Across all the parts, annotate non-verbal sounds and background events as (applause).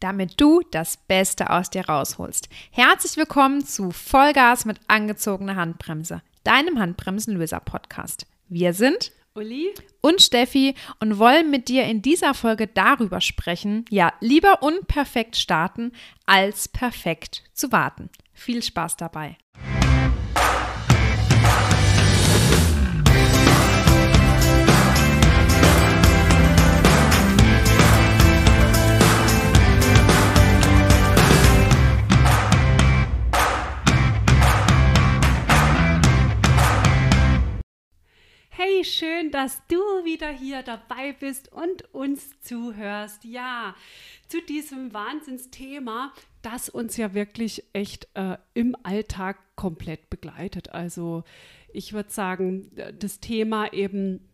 damit du das Beste aus dir rausholst. Herzlich willkommen zu Vollgas mit angezogener Handbremse, deinem Handbremsenlöser-Podcast. Wir sind Uli und Steffi und wollen mit dir in dieser Folge darüber sprechen, ja, lieber unperfekt starten, als perfekt zu warten. Viel Spaß dabei. Schön, dass du wieder hier dabei bist und uns zuhörst. Ja, zu diesem Wahnsinnsthema, das uns ja wirklich echt äh, im Alltag komplett begleitet. Also ich würde sagen, das Thema eben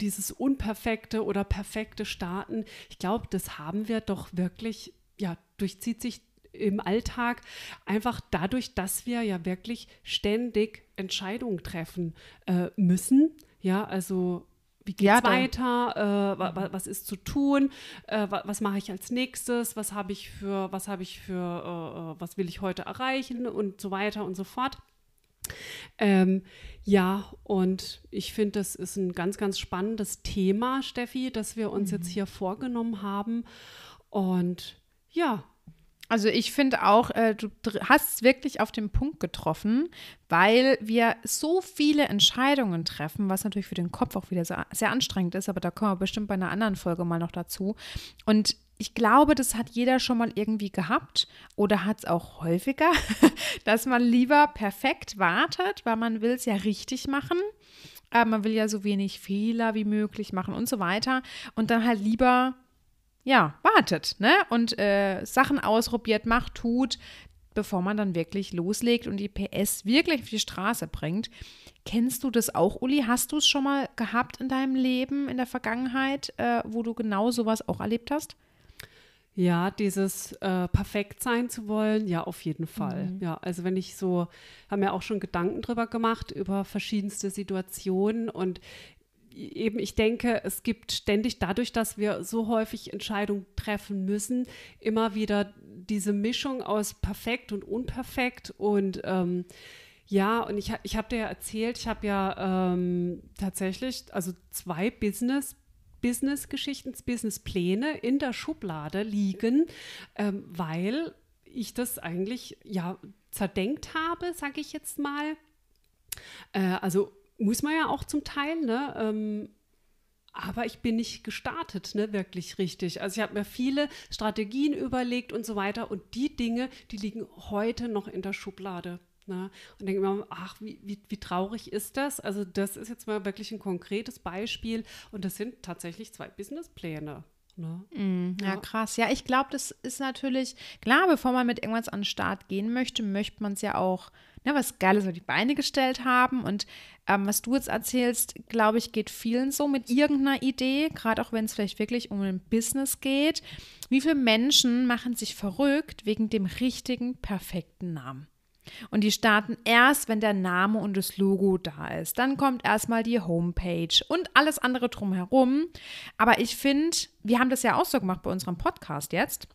dieses unperfekte oder perfekte Starten, ich glaube, das haben wir doch wirklich, ja, durchzieht sich im Alltag einfach dadurch, dass wir ja wirklich ständig Entscheidungen treffen äh, müssen ja, also wie geht es ja, weiter? Äh, was ist zu tun? Äh, was mache ich als nächstes? Was habe ich für, was habe ich für, äh, äh, was will ich heute erreichen und so weiter und so fort. Ähm, ja, und ich finde, das ist ein ganz, ganz spannendes Thema, Steffi, das wir uns mhm. jetzt hier vorgenommen haben. Und ja, also ich finde auch, äh, du hast es wirklich auf den Punkt getroffen, weil wir so viele Entscheidungen treffen, was natürlich für den Kopf auch wieder sehr, sehr anstrengend ist, aber da kommen wir bestimmt bei einer anderen Folge mal noch dazu. Und ich glaube, das hat jeder schon mal irgendwie gehabt oder hat es auch häufiger, (laughs) dass man lieber perfekt wartet, weil man will es ja richtig machen. Äh, man will ja so wenig Fehler wie möglich machen und so weiter. Und dann halt lieber ja, wartet, ne? Und äh, Sachen ausprobiert, macht, tut, bevor man dann wirklich loslegt und die PS wirklich auf die Straße bringt. Kennst du das auch, Uli? Hast du es schon mal gehabt in deinem Leben, in der Vergangenheit, äh, wo du genau sowas auch erlebt hast? Ja, dieses äh, perfekt sein zu wollen, ja, auf jeden Fall. Mhm. Ja, also wenn ich so, haben ja auch schon Gedanken drüber gemacht, über verschiedenste Situationen und eben, ich denke, es gibt ständig dadurch, dass wir so häufig Entscheidungen treffen müssen, immer wieder diese Mischung aus perfekt und unperfekt und ähm, ja, und ich, ich habe dir ja erzählt, ich habe ja ähm, tatsächlich also zwei Business Business-Geschichten, Business-Pläne in der Schublade liegen, ähm, weil ich das eigentlich ja zerdenkt habe, sage ich jetzt mal. Äh, also muss man ja auch zum Teil, ne? Ähm, aber ich bin nicht gestartet, ne, wirklich richtig. Also ich habe mir viele Strategien überlegt und so weiter und die Dinge, die liegen heute noch in der Schublade. Ne? Und denke mir, ach, wie, wie, wie traurig ist das? Also das ist jetzt mal wirklich ein konkretes Beispiel und das sind tatsächlich zwei Businesspläne. Ne? Mm, ja, ja, krass. Ja, ich glaube, das ist natürlich, klar, bevor man mit irgendwas an den Start gehen möchte, möchte man es ja auch ne, was Geiles auf die Beine gestellt haben. Und ähm, was du jetzt erzählst, glaube ich, geht vielen so mit irgendeiner Idee, gerade auch wenn es vielleicht wirklich um ein Business geht. Wie viele Menschen machen sich verrückt wegen dem richtigen, perfekten Namen? Und die starten erst, wenn der Name und das Logo da ist. Dann kommt erstmal die Homepage und alles andere drumherum. Aber ich finde, wir haben das ja auch so gemacht bei unserem Podcast jetzt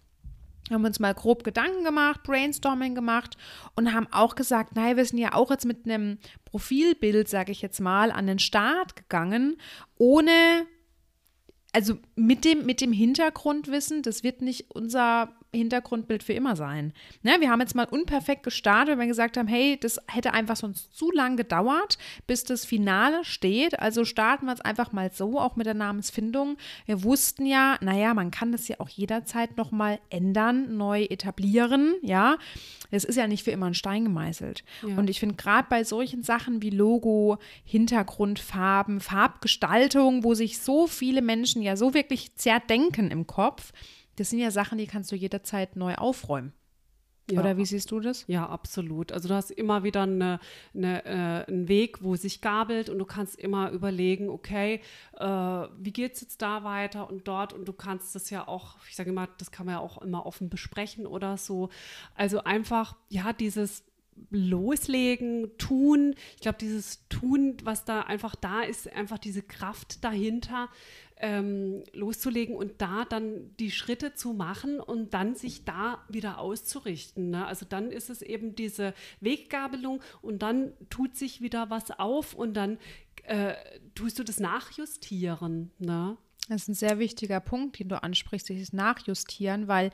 haben uns mal grob Gedanken gemacht, Brainstorming gemacht und haben auch gesagt, naja, wir sind ja auch jetzt mit einem Profilbild, sage ich jetzt mal, an den Start gegangen, ohne, also mit dem, mit dem Hintergrundwissen, das wird nicht unser Hintergrundbild für immer sein. Ne, wir haben jetzt mal unperfekt gestartet, weil wir gesagt haben, hey, das hätte einfach sonst zu lang gedauert, bis das Finale steht. Also starten wir es einfach mal so, auch mit der Namensfindung. Wir wussten ja, naja, man kann das ja auch jederzeit nochmal ändern, neu etablieren, ja. Es ist ja nicht für immer ein Stein gemeißelt. Ja. Und ich finde gerade bei solchen Sachen wie Logo, Hintergrundfarben, Farbgestaltung, wo sich so viele Menschen ja so wirklich zerdenken im Kopf, das sind ja Sachen, die kannst du jederzeit neu aufräumen. Ja. Oder wie siehst du das? Ja, absolut. Also du hast immer wieder eine, eine, äh, einen Weg, wo sich gabelt und du kannst immer überlegen, okay, äh, wie geht es jetzt da weiter und dort und du kannst das ja auch, ich sage immer, das kann man ja auch immer offen besprechen oder so. Also einfach, ja, dieses loslegen, tun. Ich glaube, dieses Tun, was da einfach da ist, einfach diese Kraft dahinter, ähm, loszulegen und da dann die Schritte zu machen und dann sich da wieder auszurichten. Ne? Also dann ist es eben diese Weggabelung und dann tut sich wieder was auf und dann äh, tust du das nachjustieren. Ne? Das ist ein sehr wichtiger Punkt, den du ansprichst, dieses Nachjustieren, weil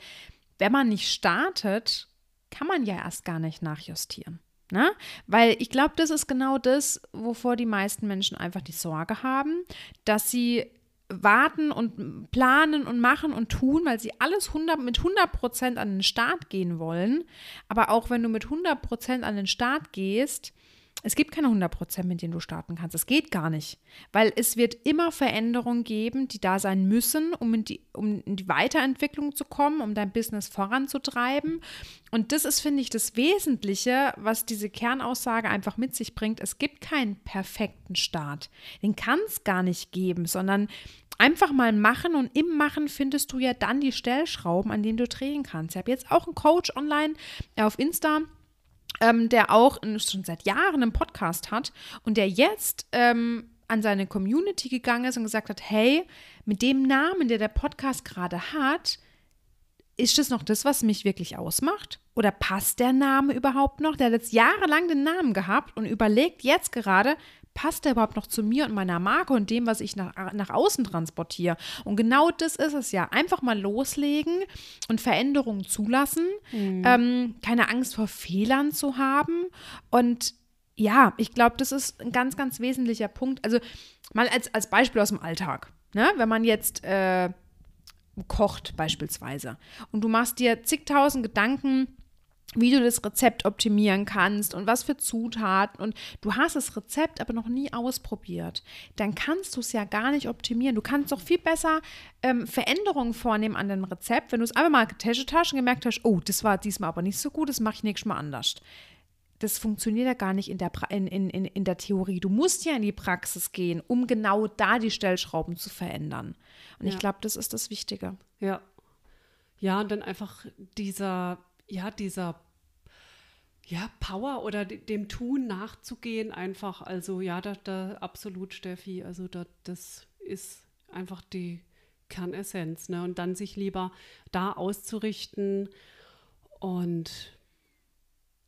wenn man nicht startet, kann man ja erst gar nicht nachjustieren. Ne? Weil ich glaube, das ist genau das, wovor die meisten Menschen einfach die Sorge haben, dass sie warten und planen und machen und tun, weil sie alles 100, mit 100 Prozent an den Start gehen wollen. Aber auch wenn du mit 100 Prozent an den Start gehst, es gibt keine 100% mit denen du starten kannst. Es geht gar nicht, weil es wird immer Veränderungen geben, die da sein müssen, um in, die, um in die Weiterentwicklung zu kommen, um dein Business voranzutreiben. Und das ist, finde ich, das Wesentliche, was diese Kernaussage einfach mit sich bringt. Es gibt keinen perfekten Start. Den kann es gar nicht geben, sondern einfach mal machen und im Machen findest du ja dann die Stellschrauben, an denen du drehen kannst. Ich habe jetzt auch einen Coach online auf Insta ähm, der auch schon seit Jahren einen Podcast hat und der jetzt ähm, an seine Community gegangen ist und gesagt hat, hey, mit dem Namen, der der Podcast gerade hat, ist das noch das, was mich wirklich ausmacht? Oder passt der Name überhaupt noch? Der hat jetzt jahrelang den Namen gehabt und überlegt jetzt gerade, passt der überhaupt noch zu mir und meiner Marke und dem, was ich nach, nach außen transportiere? Und genau das ist es ja. Einfach mal loslegen und Veränderungen zulassen, mhm. ähm, keine Angst vor Fehlern zu haben. Und ja, ich glaube, das ist ein ganz, ganz wesentlicher Punkt. Also mal als, als Beispiel aus dem Alltag. Ne? Wenn man jetzt äh, kocht beispielsweise und du machst dir zigtausend Gedanken, wie du das Rezept optimieren kannst und was für Zutaten und du hast das Rezept aber noch nie ausprobiert, dann kannst du es ja gar nicht optimieren. Du kannst doch viel besser ähm, Veränderungen vornehmen an dem Rezept, wenn du es einmal mal getestet hast und gemerkt hast, oh, das war diesmal aber nicht so gut, das mache ich nächstes Mal anders. Das funktioniert ja gar nicht in der, in, in, in der Theorie. Du musst ja in die Praxis gehen, um genau da die Stellschrauben zu verändern. Und ja. ich glaube, das ist das Wichtige. Ja. Ja, und dann einfach dieser ja, dieser ja, Power oder dem Tun nachzugehen, einfach. Also ja, da, da absolut, Steffi. Also da, das ist einfach die Kernessenz. Ne? Und dann sich lieber da auszurichten und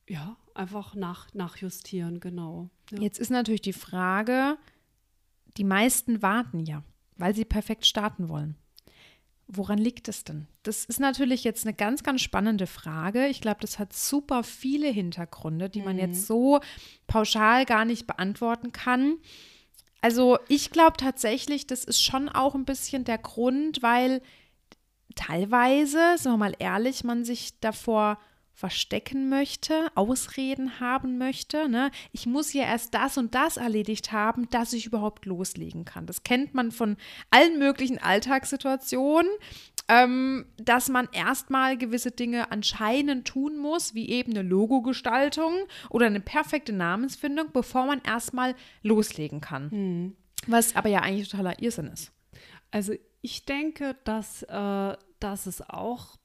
ja, einfach nach, nachjustieren, genau. Ja. Jetzt ist natürlich die Frage, die meisten warten ja, weil sie perfekt starten wollen. Woran liegt es denn? Das ist natürlich jetzt eine ganz, ganz spannende Frage. Ich glaube, das hat super viele Hintergründe, die man mhm. jetzt so pauschal gar nicht beantworten kann. Also ich glaube tatsächlich, das ist schon auch ein bisschen der Grund, weil teilweise, sagen wir mal ehrlich, man sich davor verstecken möchte, Ausreden haben möchte. Ne? Ich muss ja erst das und das erledigt haben, dass ich überhaupt loslegen kann. Das kennt man von allen möglichen Alltagssituationen, ähm, dass man erstmal gewisse Dinge anscheinend tun muss, wie eben eine Logogestaltung oder eine perfekte Namensfindung, bevor man erstmal loslegen kann. Hm. Was aber ja eigentlich totaler Irrsinn ist. Also ich denke, dass, äh, dass es auch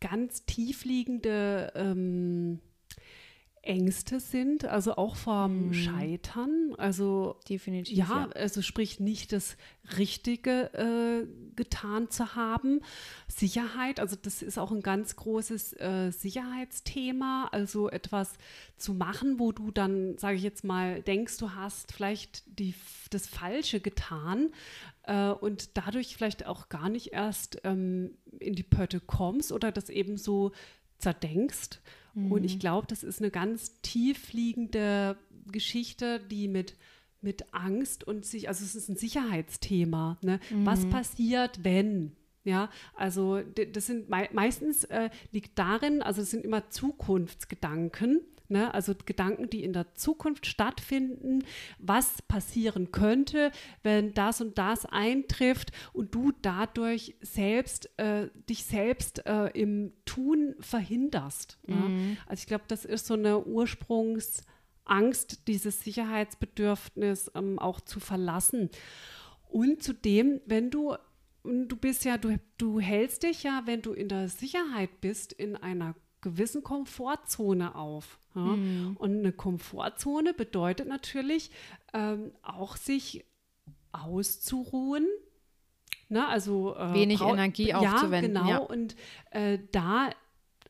ganz tiefliegende ähm, Ängste sind, also auch vom mhm. Scheitern. Also definitiv. Ja, ja, also sprich nicht das Richtige äh, getan zu haben. Sicherheit, also das ist auch ein ganz großes äh, Sicherheitsthema. Also etwas zu machen, wo du dann, sage ich jetzt mal, denkst, du hast vielleicht die, das Falsche getan äh, und dadurch vielleicht auch gar nicht erst ähm, in die Pötte kommst oder das eben so zerdenkst. Mhm. Und ich mhm. glaube, das ist eine ganz tiefliegende Geschichte, die mit mit Angst und sich, also es ist ein Sicherheitsthema. Ne? Mhm. Was passiert, wenn? Ja, also das sind mei meistens äh, liegt darin, also es sind immer Zukunftsgedanken, Ne? Also Gedanken, die in der Zukunft stattfinden, was passieren könnte, wenn das und das eintrifft und du dadurch selbst äh, dich selbst äh, im Tun verhinderst. Ne? Mhm. Also ich glaube, das ist so eine Ursprungsangst, dieses Sicherheitsbedürfnis ähm, auch zu verlassen. Und zudem, wenn du du bist ja, du, du hältst dich ja, wenn du in der Sicherheit bist, in einer gewissen Komfortzone auf. Ja? Mhm. Und eine Komfortzone bedeutet natürlich ähm, auch sich auszuruhen. Ne? Also äh, wenig Energie ja, aufzuwenden. Genau. Ja, genau. Und äh, da,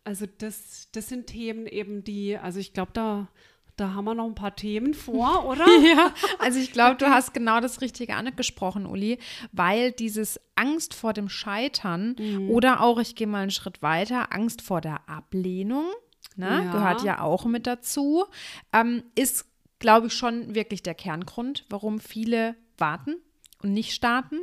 also das, das sind Themen eben, die, also ich glaube, da da haben wir noch ein paar Themen vor, (laughs) oder? ja, also ich glaube, du hast genau das Richtige angesprochen, Uli, weil dieses Angst vor dem Scheitern mhm. oder auch, ich gehe mal einen Schritt weiter, Angst vor der Ablehnung, ne, ja. gehört ja auch mit dazu, ähm, ist, glaube ich, schon wirklich der Kerngrund, warum viele warten und nicht starten.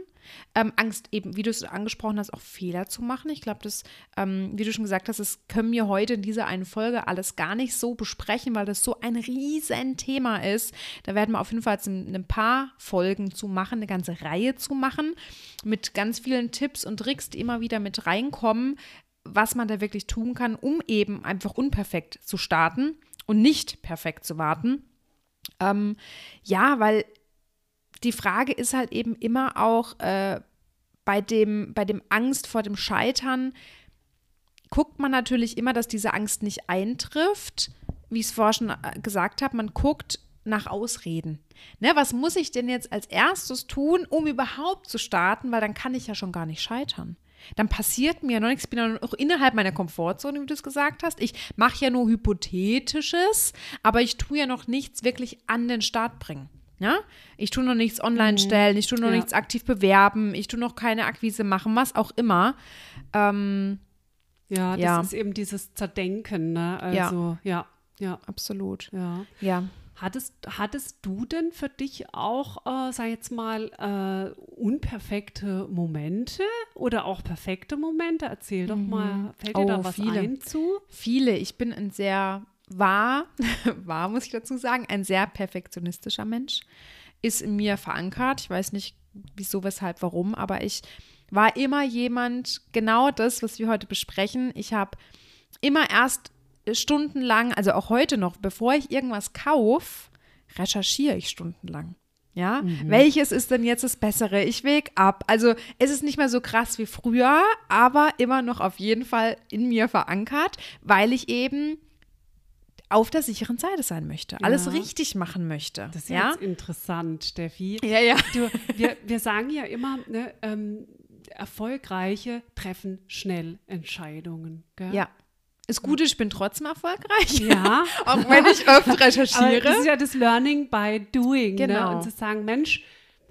Ähm, Angst eben, wie du es angesprochen hast, auch Fehler zu machen. Ich glaube, das, ähm, wie du schon gesagt hast, das können wir heute in dieser einen Folge alles gar nicht so besprechen, weil das so ein riesen Thema ist. Da werden wir auf jeden Fall jetzt ein, ein paar Folgen zu machen, eine ganze Reihe zu machen, mit ganz vielen Tipps und Tricks, die immer wieder mit reinkommen, was man da wirklich tun kann, um eben einfach unperfekt zu starten und nicht perfekt zu warten. Ähm, ja, weil die Frage ist halt eben immer auch äh, bei, dem, bei dem Angst vor dem Scheitern, guckt man natürlich immer, dass diese Angst nicht eintrifft. Wie ich es vorher schon äh, gesagt habe, man guckt nach Ausreden. Ne, was muss ich denn jetzt als erstes tun, um überhaupt zu starten? Weil dann kann ich ja schon gar nicht scheitern. Dann passiert mir ja noch nichts. Ich bin ja noch innerhalb meiner Komfortzone, wie du es gesagt hast. Ich mache ja nur Hypothetisches, aber ich tue ja noch nichts wirklich an den Start bringen. Ja? Ich tue noch nichts online mhm. stellen, ich tue noch ja. nichts aktiv bewerben, ich tue noch keine Akquise machen, was auch immer. Ähm, ja, das ja. ist eben dieses Zerdenken, ne? Also, ja, ja. ja. Absolut. Ja. ja. Hattest, hattest du denn für dich auch, äh, sag jetzt mal, äh, unperfekte Momente oder auch perfekte Momente? Erzähl doch mhm. mal, fällt dir oh, da was viele. ein zu? Viele. Ich bin ein sehr war, (laughs) war, muss ich dazu sagen, ein sehr perfektionistischer Mensch, ist in mir verankert. Ich weiß nicht, wieso, weshalb, warum, aber ich war immer jemand, genau das, was wir heute besprechen. Ich habe immer erst stundenlang, also auch heute noch, bevor ich irgendwas kaufe, recherchiere ich stundenlang. Ja, mhm. welches ist denn jetzt das Bessere? Ich wege ab. Also es ist nicht mehr so krass wie früher, aber immer noch auf jeden Fall in mir verankert, weil ich eben auf der sicheren Seite sein möchte, ja. alles richtig machen möchte. Das ist ja? jetzt interessant, Steffi. Ja, ja. Du, wir, wir sagen ja immer, ne, ähm, Erfolgreiche treffen schnell Entscheidungen. Gell? Ja. Das Gute, ich bin trotzdem erfolgreich. Ja. (laughs) auch wenn ich oft (laughs) recherchiere. Aber das ist ja das Learning by Doing. Ne? Genau. Ne? Und zu sagen, Mensch,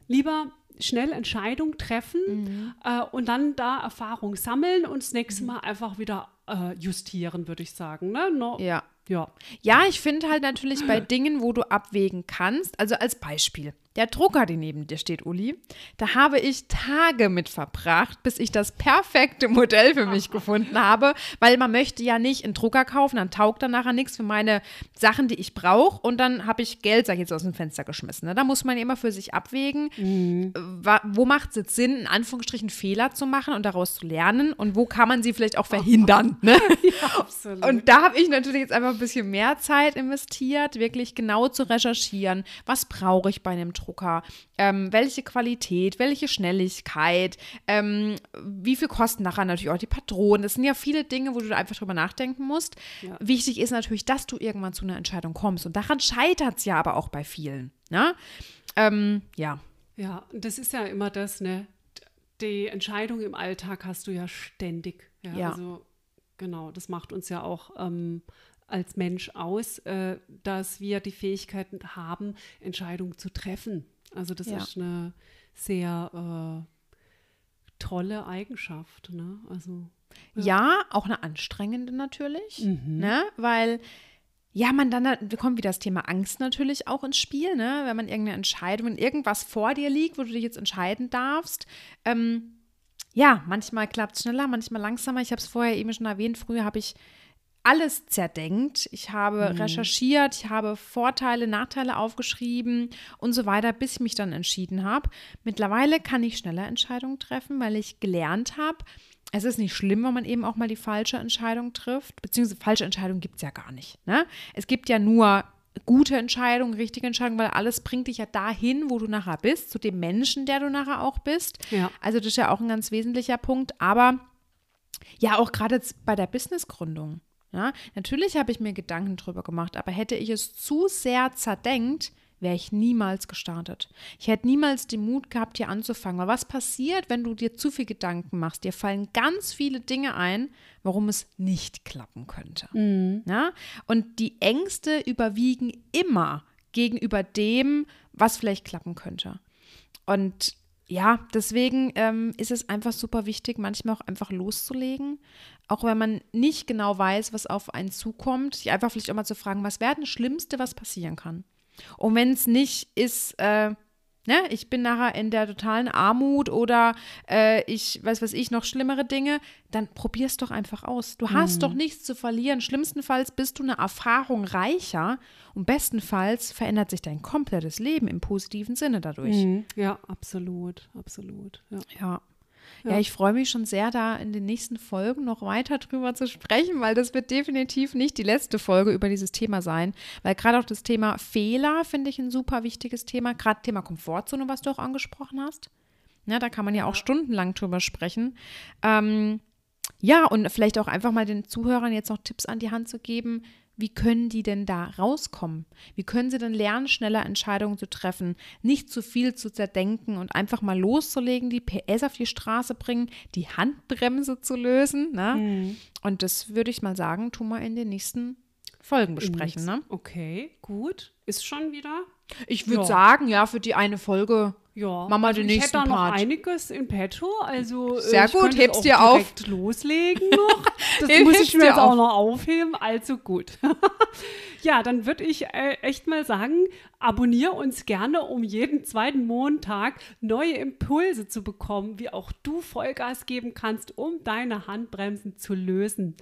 lieber schnell Entscheidung treffen mhm. äh, und dann da Erfahrung sammeln und das nächste mhm. Mal einfach wieder äh, justieren, würde ich sagen. Ne? No, ja. Ja. Ja, ich finde halt natürlich bei Dingen, wo du abwägen kannst, also als Beispiel, der Drucker, der neben dir steht, Uli, da habe ich Tage mit verbracht, bis ich das perfekte Modell für mich (laughs) gefunden habe, weil man möchte ja nicht einen Drucker kaufen, dann taugt dann nachher nichts für meine Sachen, die ich brauche und dann habe ich Geld, sag ich jetzt, aus dem Fenster geschmissen. Ne? Da muss man immer für sich abwägen, mhm. wo macht es jetzt Sinn, in Anführungsstrichen Fehler zu machen und daraus zu lernen und wo kann man sie vielleicht auch verhindern. (laughs) Ne? ja, absolut. Und da habe ich natürlich jetzt einfach ein bisschen mehr Zeit investiert, wirklich genau zu recherchieren, was brauche ich bei einem Drucker, ähm, welche Qualität, welche Schnelligkeit, ähm, wie viel kosten nachher natürlich auch die Patronen. Das sind ja viele Dinge, wo du einfach drüber nachdenken musst. Ja. Wichtig ist natürlich, dass du irgendwann zu einer Entscheidung kommst. Und daran scheitert es ja aber auch bei vielen. Ne? Ähm, ja. Ja, das ist ja immer das, ne? Die Entscheidung im Alltag hast du ja ständig. Ja, ja. Also genau, das macht uns ja auch ähm, als Mensch aus, äh, dass wir die Fähigkeiten haben, Entscheidungen zu treffen. Also das ja. ist eine sehr äh, tolle Eigenschaft. Ne? Also, ja. ja. auch eine anstrengende natürlich, mhm. ne? weil ja, man dann, da kommt wieder das Thema Angst natürlich auch ins Spiel, ne? wenn man irgendeine Entscheidung, wenn irgendwas vor dir liegt, wo du dich jetzt entscheiden darfst. Ähm, ja, manchmal klappt es schneller, manchmal langsamer. Ich habe es vorher eben schon erwähnt, früher habe ich alles zerdenkt. Ich habe mhm. recherchiert, ich habe Vorteile, Nachteile aufgeschrieben und so weiter, bis ich mich dann entschieden habe. Mittlerweile kann ich schneller Entscheidungen treffen, weil ich gelernt habe, es ist nicht schlimm, wenn man eben auch mal die falsche Entscheidung trifft, beziehungsweise falsche Entscheidung gibt es ja gar nicht. Ne? Es gibt ja nur gute Entscheidungen, richtige Entscheidungen, weil alles bringt dich ja dahin, wo du nachher bist, zu dem Menschen, der du nachher auch bist. Ja. Also das ist ja auch ein ganz wesentlicher Punkt. Aber ja, auch gerade bei der Businessgründung. Ja, natürlich habe ich mir Gedanken drüber gemacht, aber hätte ich es zu sehr zerdenkt, wäre ich niemals gestartet. Ich hätte niemals den Mut gehabt, hier anzufangen. Weil was passiert, wenn du dir zu viel Gedanken machst? Dir fallen ganz viele Dinge ein, warum es nicht klappen könnte. Mhm. Ja? Und die Ängste überwiegen immer gegenüber dem, was vielleicht klappen könnte. Und ja, deswegen ähm, ist es einfach super wichtig, manchmal auch einfach loszulegen. Auch wenn man nicht genau weiß, was auf einen zukommt, sich einfach vielleicht auch mal zu fragen, was wäre das Schlimmste, was passieren kann. Und wenn es nicht ist, äh, ne, ich bin nachher in der totalen Armut oder äh, ich weiß was ich, noch schlimmere Dinge, dann probier es doch einfach aus. Du hast mhm. doch nichts zu verlieren. Schlimmstenfalls bist du eine Erfahrung reicher und bestenfalls verändert sich dein komplettes Leben im positiven Sinne dadurch. Mhm. Ja, absolut, absolut. Ja. ja. Ja. ja, ich freue mich schon sehr, da in den nächsten Folgen noch weiter drüber zu sprechen, weil das wird definitiv nicht die letzte Folge über dieses Thema sein. Weil gerade auch das Thema Fehler finde ich ein super wichtiges Thema. Gerade Thema Komfortzone, was du auch angesprochen hast. Ja, da kann man ja auch stundenlang drüber sprechen. Ähm, ja, und vielleicht auch einfach mal den Zuhörern jetzt noch Tipps an die Hand zu geben, wie können die denn da rauskommen? Wie können sie denn lernen, schneller Entscheidungen zu treffen, nicht zu viel zu zerdenken und einfach mal loszulegen, die PS auf die Straße bringen, die Handbremse zu lösen? Ne? Mhm. Und das würde ich mal sagen, tun wir in den nächsten Folgen besprechen. Ne? Okay, gut. Ist schon wieder? Ich würde ja. sagen, ja, für die eine Folge ja, Mama also den ich nächsten hätte da Part. noch einiges in petto. Also äh, sehr ich gut, hebst dir auf. loslegen (laughs) noch. Das muss ich mir jetzt auf. auch noch aufheben. Also gut. (laughs) ja, dann würde ich äh, echt mal sagen, abonniere uns gerne, um jeden zweiten Montag neue Impulse zu bekommen, wie auch du Vollgas geben kannst, um deine Handbremsen zu lösen.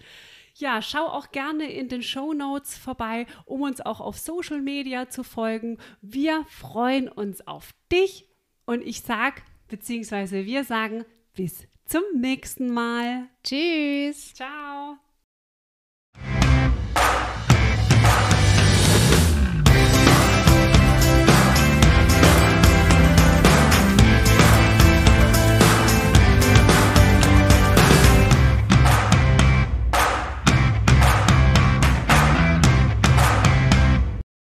Ja, schau auch gerne in den Show Notes vorbei, um uns auch auf Social Media zu folgen. Wir freuen uns auf dich und ich sag, beziehungsweise wir sagen, bis zum nächsten Mal. Tschüss. Ciao.